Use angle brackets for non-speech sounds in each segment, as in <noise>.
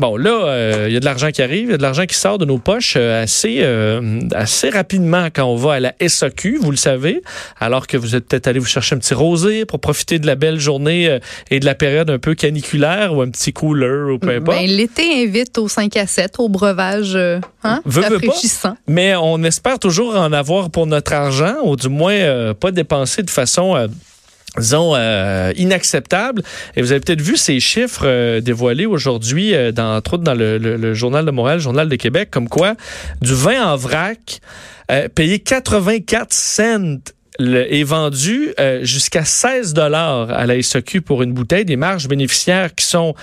Bon, là, euh, il y a de l'argent qui arrive, il y a de l'argent qui sort de nos poches euh, assez, euh, assez rapidement quand on va à la SAQ, vous le savez, alors que vous êtes peut-être allé vous chercher un petit rosé pour profiter de la belle journée et de la période un peu caniculaire ou un petit cooler ou peu importe. Ben, L'été invite au 5 à 7, au breuvage hein, rafraîchissant. mais on espère toujours en avoir pour notre argent, ou du moins pas dépenser de façon disons, euh, inacceptable. Et vous avez peut-être vu ces chiffres euh, dévoilés aujourd'hui, euh, dans, entre autres dans le, Journal de Montréal, le Journal de Québec, comme quoi du vin en vrac, payé 84 cents est vendu jusqu'à 16 dollars à la SAQ pour une bouteille, des marges bénéficiaires qui sont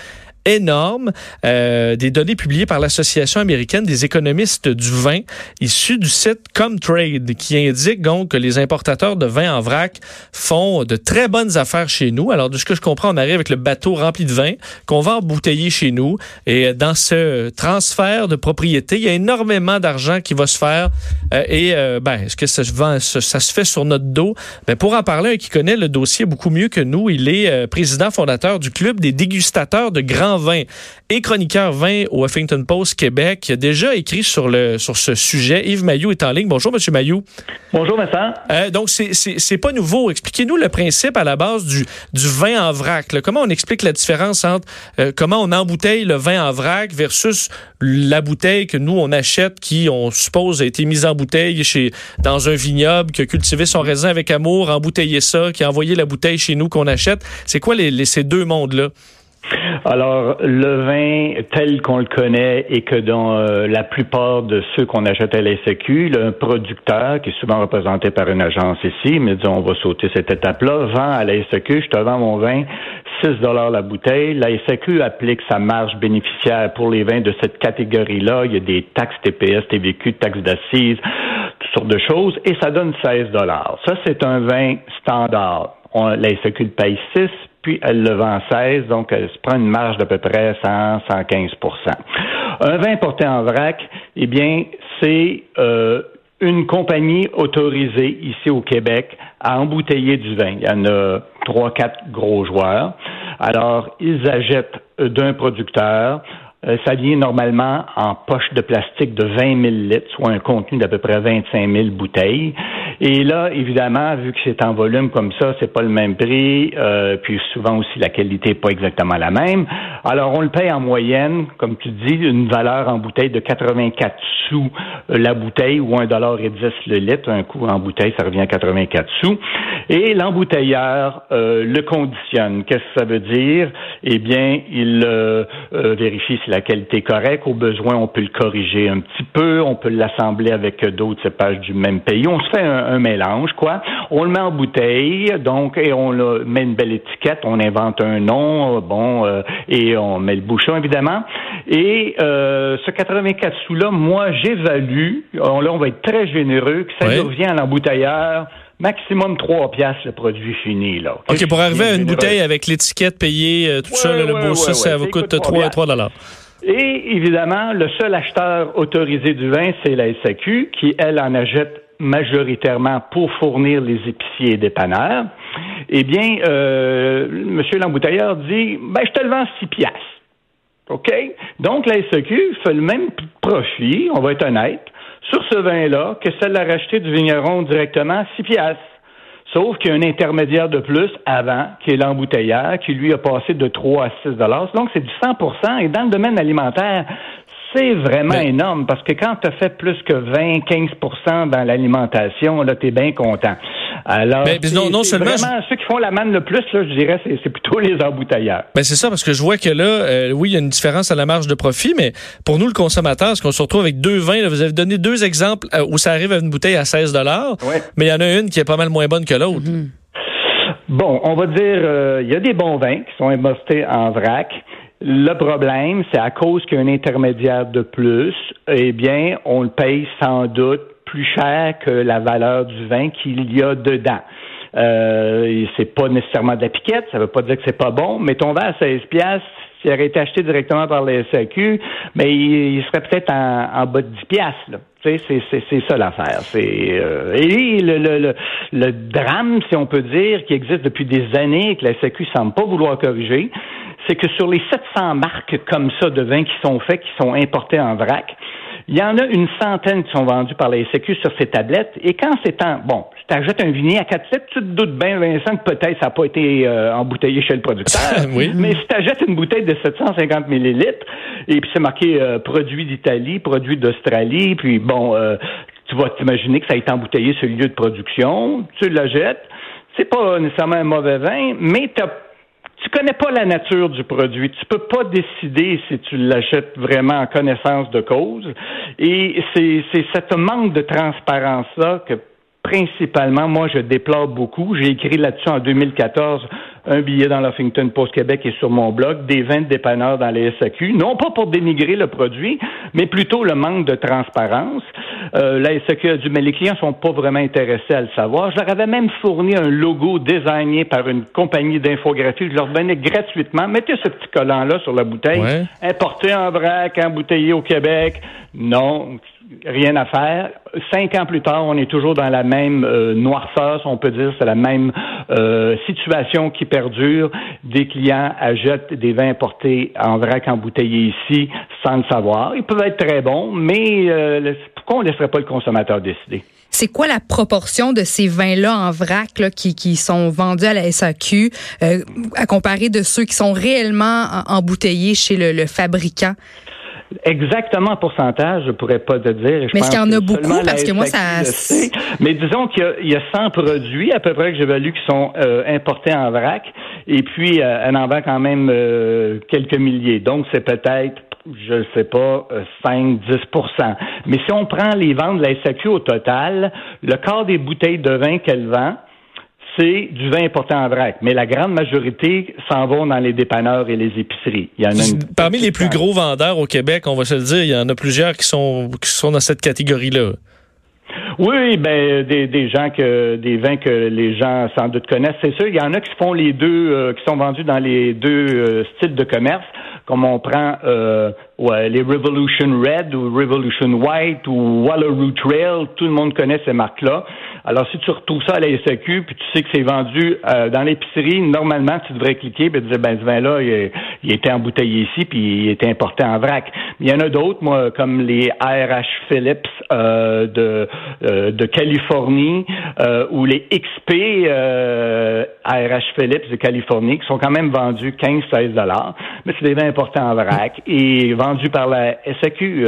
énorme. Euh, des données publiées par l'Association américaine des économistes du vin, issues du site Comtrade, qui indique donc que les importateurs de vin en vrac font de très bonnes affaires chez nous. Alors, de ce que je comprends, on arrive avec le bateau rempli de vin qu'on va embouteiller chez nous. Et dans ce transfert de propriété, il y a énormément d'argent qui va se faire. Euh, et euh, ben, est-ce que ça se, ça, se fait sur notre dos? Ben, pour en parler, un qui connaît le dossier beaucoup mieux que nous, il est président fondateur du Club des dégustateurs de grands vin et chroniqueur vin au Huffington Post Québec, qui a déjà écrit sur, le, sur ce sujet. Yves Mayou est en ligne. Bonjour, Monsieur Mayou. Bonjour, Vincent. Euh, donc, c'est pas nouveau. Expliquez-nous le principe à la base du, du vin en vrac. Comment on explique la différence entre euh, comment on embouteille le vin en vrac versus la bouteille que nous, on achète, qui, on suppose, a été mise en bouteille chez, dans un vignoble, qui a cultivé son raisin avec amour, embouteillé ça, qui a envoyé la bouteille chez nous qu'on achète. C'est quoi les, ces deux mondes-là? Alors, le vin tel qu'on le connaît et que dans euh, la plupart de ceux qu'on achète à la le producteur, qui est souvent représenté par une agence ici, mais disons, on va sauter cette étape-là, vend à la je te vends mon vin, 6 dollars la bouteille. La applique sa marge bénéficiaire pour les vins de cette catégorie-là. Il y a des taxes TPS, TVQ, taxes d'assises, toutes sortes de choses, et ça donne 16 dollars. Ça, c'est un vin standard. On, la le paye 6, puis elle le vend 16, donc elle se prend une marge d'à peu près 100, 115% Un vin porté en vrac, eh bien, c'est euh, une compagnie autorisée ici au Québec à embouteiller du vin. Il y en a trois, quatre gros joueurs. Alors, ils achètent d'un producteur ça vient normalement en poche de plastique de 20 000 litres, soit un contenu d'à peu près 25 000 bouteilles. Et là, évidemment, vu que c'est en volume comme ça, c'est pas le même prix, euh, puis souvent aussi la qualité n'est pas exactement la même. Alors, on le paye en moyenne, comme tu dis, une valeur en bouteille de 84 sous euh, la bouteille ou 1 dollar et 10 le litre. Un coût en bouteille, ça revient à 84 sous. Et l'embouteilleur euh, le conditionne. Qu'est-ce que ça veut dire? Eh bien, il vérifie si la qualité est correcte. Au besoin, on peut le corriger un petit peu. On peut l'assembler avec d'autres cépages du même pays. On se fait un un, mélange, quoi. On le met en bouteille, donc, et on le met une belle étiquette, on invente un nom, bon, euh, et on met le bouchon, évidemment. Et euh, ce 84 sous-là, moi, j'évalue, on, là, on va être très généreux, que ça revient à l'embouteilleur maximum 3 piastres le produit fini. Là. OK, pour arriver à une bouteille avec l'étiquette payée, euh, tout ça, le beau ça, ça vous coûte 3, 3 dollars. Et évidemment, le seul acheteur autorisé du vin, c'est la SAQ, qui, elle, en achète majoritairement pour fournir les épiciers et dépanneurs, eh bien, euh, M. l'embouteilleur dit, ben, je te le vends 6 piastres. OK? Donc, la SEQ fait le même profit, on va être honnête, sur ce vin-là que celle a racheté du vigneron directement à 6 piastres. Sauf qu'il y a un intermédiaire de plus avant, qui est l'embouteilleur, qui lui a passé de 3 à 6 dollars. Donc, c'est du 100% Et dans le domaine alimentaire, c'est vraiment énorme parce que quand tu as fait plus que 20, 15% dans l'alimentation, là, tu es bien content. Alors, ben, non, seulement vraiment, ceux qui font la manne le plus, là, je dirais, c'est plutôt les embouteilleurs. Ben, c'est ça, parce que je vois que là, euh, oui, il y a une différence à la marge de profit, mais pour nous, le consommateur, est-ce qu'on se retrouve avec deux vins? vous avez donné deux exemples euh, où ça arrive à une bouteille à 16 mais il y en a une qui est pas mal moins bonne que l'autre. Mm-hmm. Bon, on va dire, euh, il y a des bons vins qui sont émostés en vrac. Le problème, c'est à cause qu'il y a un intermédiaire de plus, eh bien, on le paye sans doute plus cher que la valeur du vin qu'il y a dedans. Euh, c'est pas nécessairement de la piquette, ça veut pas dire que c'est pas bon, mais ton vin à 16 piastres, s'il aurait été acheté directement par les SAQ, mais il, serait peut-être en, bas de 10 piastres. C'est, c'est, ça l'affaire. C'est, euh, et le, le, le, drame, si on peut dire, qui existe depuis des années et que la SAQ semble pas vouloir corriger, c'est que sur les 700 marques comme ça de vins qui sont faits, qui sont importés en vrac, il y en a une centaine qui sont vendus par la SQ sur ces tablettes. Et quand c'est en... Bon, tu achètes un vignier à 4 litres, tu te doutes bien, Vincent, que peut-être ça n'a pas été euh, embouteillé chez le producteur. <laughs> oui. Mais si tu achètes une bouteille de 750 millilitres, et puis c'est marqué euh, produit d'Italie, produit d'Australie, puis bon, euh, tu vas t'imaginer que ça a été embouteillé sur le lieu de production, tu la jettes. C'est pas nécessairement un mauvais vin, mais tu tu connais pas la nature du produit. Tu peux pas décider si tu l'achètes vraiment en connaissance de cause. Et c'est, c'est cette manque de transparence-là que principalement, moi, je déplore beaucoup. J'ai écrit là-dessus en 2014 un billet dans l'Huffington Post Québec et sur mon blog, des vins de dépanneurs dans les SAQ, non pas pour dénigrer le produit, mais plutôt le manque de transparence. Euh, la SAQ a dit, mais les clients sont pas vraiment intéressés à le savoir. Je leur avais même fourni un logo designé par une compagnie d'infographie. Je leur donnais gratuitement, mettez ce petit collant-là sur la bouteille, importé en vrac, embouteillé au Québec. Non, rien à faire. Cinq ans plus tard, on est toujours dans la même euh, noirceur, on peut dire, c'est la même euh, situation qui perdure. Des clients achètent des vins importés en vrac embouteillés ici sans le savoir. Ils peuvent être très bons, mais euh, pourquoi on ne laisserait pas le consommateur décider? C'est quoi la proportion de ces vins-là en vrac qui, qui sont vendus à la SAQ à comparer de ceux qui sont réellement embouteillés chez le fabricant? Exactement en pourcentage, je pourrais pas te dire. mais est-ce qu'il y en a beaucoup? Parce que moi, ça... Mais disons qu'il y, a 100 produits à peu près que j'évalue qui sont euh, importés en vrac. Et puis, euh, elle en vend quand même euh, quelques milliers. Donc, c'est peut-être je ne sais pas, 5-10% Mais si on prend les ventes de la SAQ au total, le quart des bouteilles de vin qu'elle vend, c'est du vin importé en vrac, mais la grande majorité s'en vont dans les dépanneurs et les épiceries. Il y en a Parmi les plus gros vendeurs au Québec, on va se le dire, il y en a plusieurs qui sont, qui sont dans cette catégorie-là. Oui, ben des, des gens que des vins que les gens sans doute connaissent, c'est sûr. Il y en a qui font les deux, euh, qui sont vendus dans les deux euh, styles de commerce, comme on prend euh, ouais, les Revolution Red ou Revolution White ou Wallaroo Trail. Tout le monde connaît ces marques-là. Alors, si tu retrouves ça à la SAQ, puis tu sais que c'est vendu euh, dans l'épicerie, normalement, tu devrais cliquer et dire, ben, ce vin-là, il, il, était embouteillé ici, puis il était importé en vrac. Mais il y en a d'autres, moi, comme les ARH Phillips euh, de, euh, de Californie ou les XP ARH Phillips de Californie, qui sont quand même vendus 15-16 dollars. Mais c'est des vins importés en vrac par la SAQ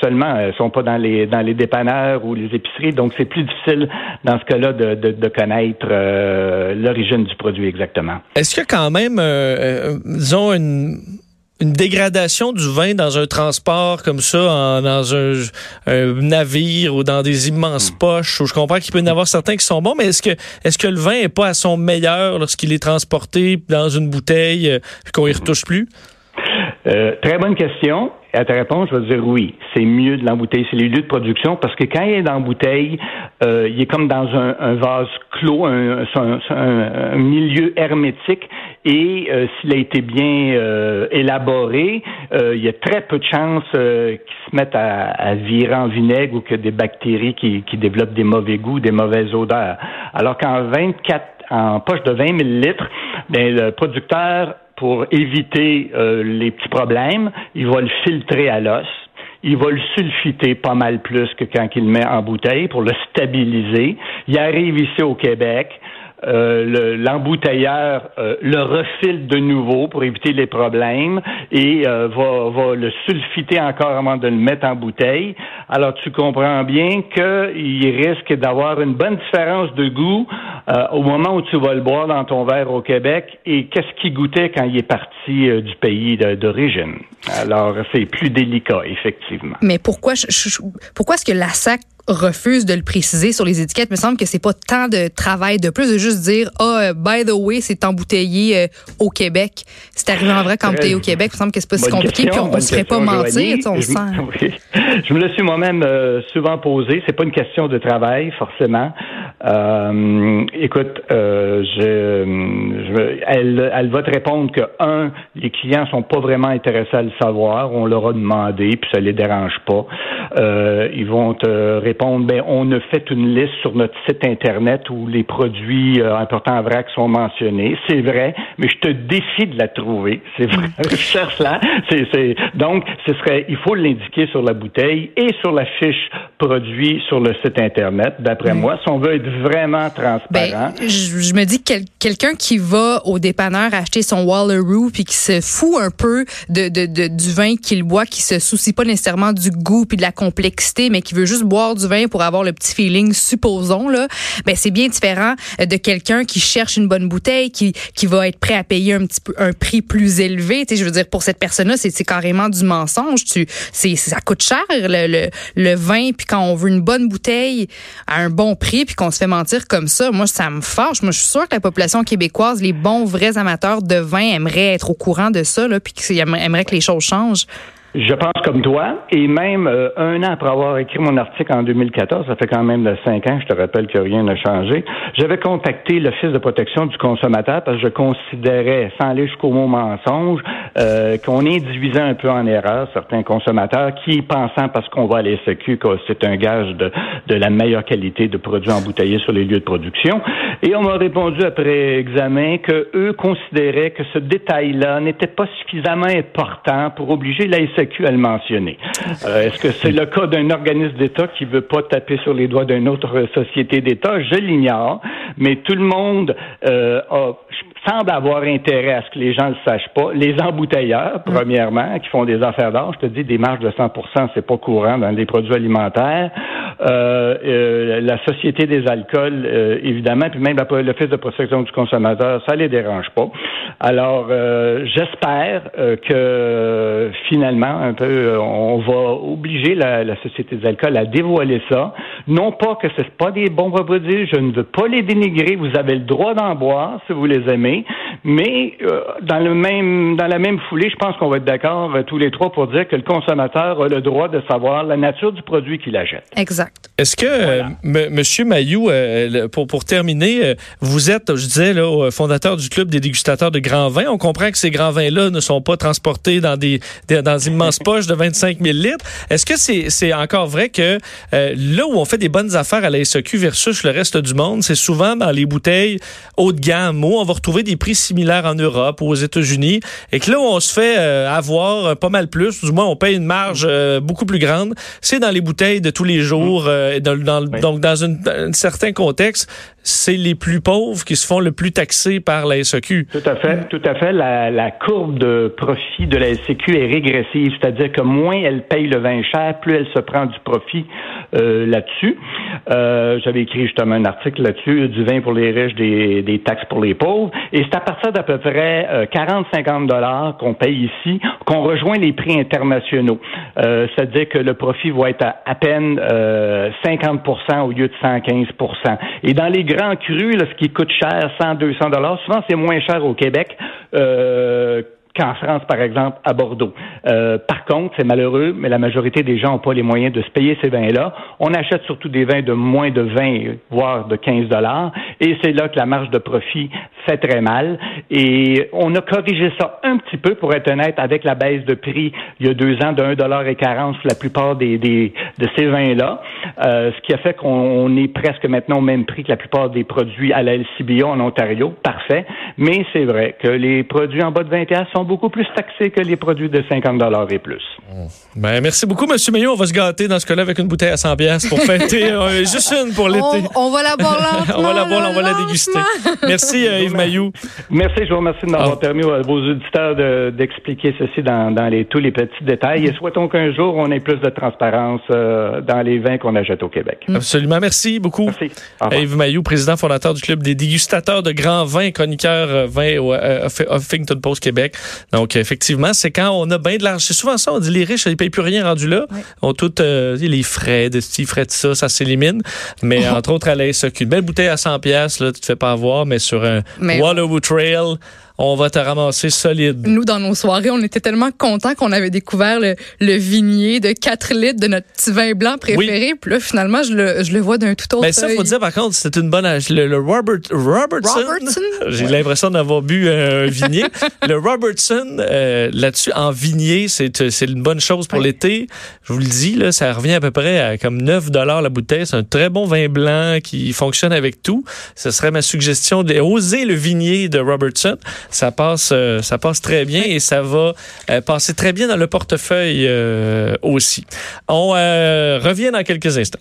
seulement. Ils sont pas dans les dans les dépanneurs ou les épiceries, donc c'est plus difficile dans ce cas-là, de, de, connaître euh, l'origine du produit exactement. Est-ce a quand même, euh, euh, disons, une une dégradation du vin dans un transport comme ça, dans un, navire ou dans des immenses hmm. poches, où je comprends qu'il peut y en avoir certains qui sont bons, mais est-ce que est-ce que le vin est pas à son meilleur lorsqu'il est transporté dans une bouteille et qu'on y retouche plus? Très bonne question. À ta réponse, je vais dire oui. C'est mieux de l'embouteiller. C'est les lieux de production parce que quand il est dans bouteille, euh, il est comme dans un, vase clos, un, un, milieu hermétique. Et euh, s'il a été bien euh, élaboré, il y a très peu de chances qu'il se mette à, à, virer en vinaigre ou que des bactéries qui, qui développent des mauvais goûts, des mauvaises odeurs. Alors qu'en 24 en poche de 20 millilitres, ben, le producteur pour éviter euh, les petits problèmes, il va le filtrer à l'os. Il va le sulfiter pas mal plus que quand il le met en bouteille pour le stabiliser. Il arrive ici au Québec. Euh, l'embouteilleur euh, le refile de nouveau pour éviter les problèmes et euh, va, va le sulfiter encore avant de le mettre en bouteille. Alors tu comprends bien qu'il risque d'avoir une bonne différence de goût au moment où tu vas le boire dans ton verre au Québec et qu'est-ce qu'il goûtait quand il est parti du pays d'origine. Alors c'est plus délicat effectivement. Mais pourquoi pourquoi est-ce que la SAC refuse de le préciser sur les étiquettes. Il me semble que c'est pas tant de travail de plus de juste dire ah oh, by the way c'est embouteillé euh, au Québec. C'est arrivé en vrai qu'embouteillé au Québec. Il me semble que c'est pas si compliqué puis on ne serait pas mentir. On je, sent. <laughs> je me le suis moi-même euh, souvent posé. C'est pas une question de travail forcément. Euh, écoute, euh, je, elle, elle va te répondre que un, les clients sont pas vraiment intéressés à le savoir. On leur a demandé, puis ça les dérange pas. Euh, ils vont te répondre, ben on a fait une liste sur notre site internet où les produits euh, importants à vrac sont mentionnés. C'est vrai, mais je te défie de la trouver. C'est vrai, <laughs> cherche là. Donc, ce serait, il faut l'indiquer sur la bouteille et sur la fiche produit sur le site internet. D'après moi, si on veut être vraiment transparent. Ben, je, me dis que quelqu'un qui va au dépanneur acheter son Wallaroo puis qui se fout un peu de, de, de du vin qu'il boit, qui se soucie pas nécessairement du goût puis de la complexité, mais qui veut juste boire du vin pour avoir le petit feeling, supposons là, ben c'est bien différent de quelqu'un qui cherche une bonne bouteille, qui qui va être prêt à payer un petit peu un prix plus élevé. Tu sais, je veux dire pour cette personne-là, c'est carrément du mensonge. Tu, c'est ça coûte cher le, le, le vin puis quand on veut une bonne bouteille à un bon prix puis qu'on se fait mentir comme ça, moi ça me fâche. Moi je suis sûre que la population québécoise, les bons vrais amateurs de vin aimeraient être au courant de ça là puis qu'ils aimeraient que les choses changent. Je pense comme toi, et même euh, un an après avoir écrit mon article en 2014, ça fait quand même cinq ans, je te rappelle que rien n'a changé, j'avais contacté l'Office de protection du consommateur parce que je considérais, sans aller jusqu'au mot mensonge, euh, qu'on induisait un peu en erreur certains consommateurs qui, pensant parce qu'on va à que c'est un gage de, de la meilleure qualité de produits embouteillés sur les lieux de production, et on m'a répondu après examen que eux considéraient que ce détail-là n'était pas suffisamment important pour obliger la SQ à le mentionner. Euh, est-ce que c'est le cas d'un organisme d'État qui veut pas taper sur les doigts d'une autre société d'État? Je l'ignore, mais tout le monde euh, semble avoir intérêt à ce que les gens ne le sachent pas. Les embouteilleurs, mm. premièrement, qui font des affaires d'or, je te dis, des marges de 100% c'est pas courant dans les produits alimentaires. Euh, la Société des alcools, évidemment, puis même l'Office de protection du consommateur, ça les dérange pas. Alors, j'espère que finalement, un peu, euh, on va obliger la, Société des alcools à dévoiler ça. Non pas que ce pas des bons produits, je ne veux pas les dénigrer, vous avez le droit d'en boire si vous les aimez, mais euh, dans le même dans la même foulée, je pense qu'on va être d'accord euh, tous les trois pour dire que le consommateur a le droit de savoir la nature du produit qu'il achète. Exact. Est-ce que Monsieur Mayou, pour pour terminer, vous êtes, je disais là, fondateur du club des dégustateurs de grands vins. On comprend que ces grands vins-là ne sont pas transportés dans des, dans immenses <laughs> poches de 25 000 litres. Est-ce que c'est encore vrai que euh, là où on fait des bonnes affaires à la SEQ versus le reste du monde, c'est souvent dans les bouteilles haut de gamme où on va retrouver des prix similaires en Europe ou aux États-Unis et que là où on se fait euh, avoir pas mal plus, du moins on paye une marge euh, beaucoup plus grande, c'est dans les bouteilles de tous les jours, dans, donc dans un certain contexte, c'est les plus pauvres qui se font le plus taxer par la SEQ. Tout à fait, tout à fait. La, la courbe de profit de la SEQ est régressive, c'est-à-dire que moins elle paye le vin cher, plus elle se prend du profit euh, là-dessus. Euh, J'avais écrit justement un article là-dessus, du vin pour les riches, des, des taxes pour les pauvres. Et c'est à partir d'à peu près euh, 40-50 dollars qu'on paye ici qu'on rejoint les prix internationaux. Euh, c'est-à-dire que le profit va être à, peine 50% euh, au lieu de 115% Et dans les grands crus, là, ce qui coûte cher, 100, 200 dollars, souvent c'est moins cher au Québec. Qu'en France, par exemple, à Bordeaux. Euh, par contre, c'est malheureux, mais la majorité des gens n'ont pas les moyens de se payer ces vins-là. On achète surtout des vins de moins de 20, voire de 15 dollars, et c'est là que la marge de profit fait très mal. Et on a corrigé ça un petit peu, pour être honnête, avec la baisse de prix il y a deux ans de 1 dollar et 40 sur la plupart des, des de ces vins-là, euh, ce qui a fait qu'on est presque maintenant au même prix que la plupart des produits à la LCBO en Ontario. Parfait. Mais c'est vrai que les produits en bas de 21 sont beaucoup plus taxés que les produits de 50 dollars et plus. Ben, merci beaucoup, M. Maillot. On va se gâter dans ce cas-là avec une bouteille à 100 pièces pour fêter. <laughs> Euh, juste une pour l'été. On, va la boire <laughs> lentement. on va la boire, on va la déguster. Merci, euh, Yves Maillot. Merci, je vous remercie de m'avoir ah. permis à vos auditeurs d'expliquer ceci dans, dans les, tous les petits détails. Et souhaitons qu'un jour, on ait plus de transparence euh, dans les vins qu'on achète au Québec. Absolument. Merci beaucoup. Merci. Yves Maillot, président fondateur du Club des dégustateurs de grands vins, chroniqueur vin au Huffington Post Québec. Donc, effectivement, c'est quand on a bien de l'argent. C'est souvent ça, on dit les riches, ils payent plus rien rendu là. On tout, euh, les frais de ci, frais de ça, ça s'élimine. Mais <laughs> entre autres, à la une belle bouteille à 100 pièces là, tu te fais pas avoir, mais sur un mais... Trail, on va te ramasser solide. Nous, dans nos soirées, on était tellement contents qu'on avait découvert le, le vignier de 4 litres de notre petit vin blanc préféré. Puis là, finalement, je le, je le vois d'un tout autre Mais ça, faut dire, par contre, c'est une bonne... Le, le Robert, Robertson, Robertson? <laughs> j'ai Ouais. l'impression d'avoir bu un vignier. <laughs> le Robertson, euh, là-dessus, en vignier, c'est c'est une bonne chose pour Ouais. l'été. Je vous le dis, là, ça revient à peu près à comme 9 la bouteille. C'est un très bon vin blanc qui fonctionne avec tout. Ce serait ma suggestion d'oser le vignier de Robertson. Ça passe, euh, ça passe très bien et ça va euh, passer très bien dans le portefeuille euh, aussi. On revient dans quelques instants.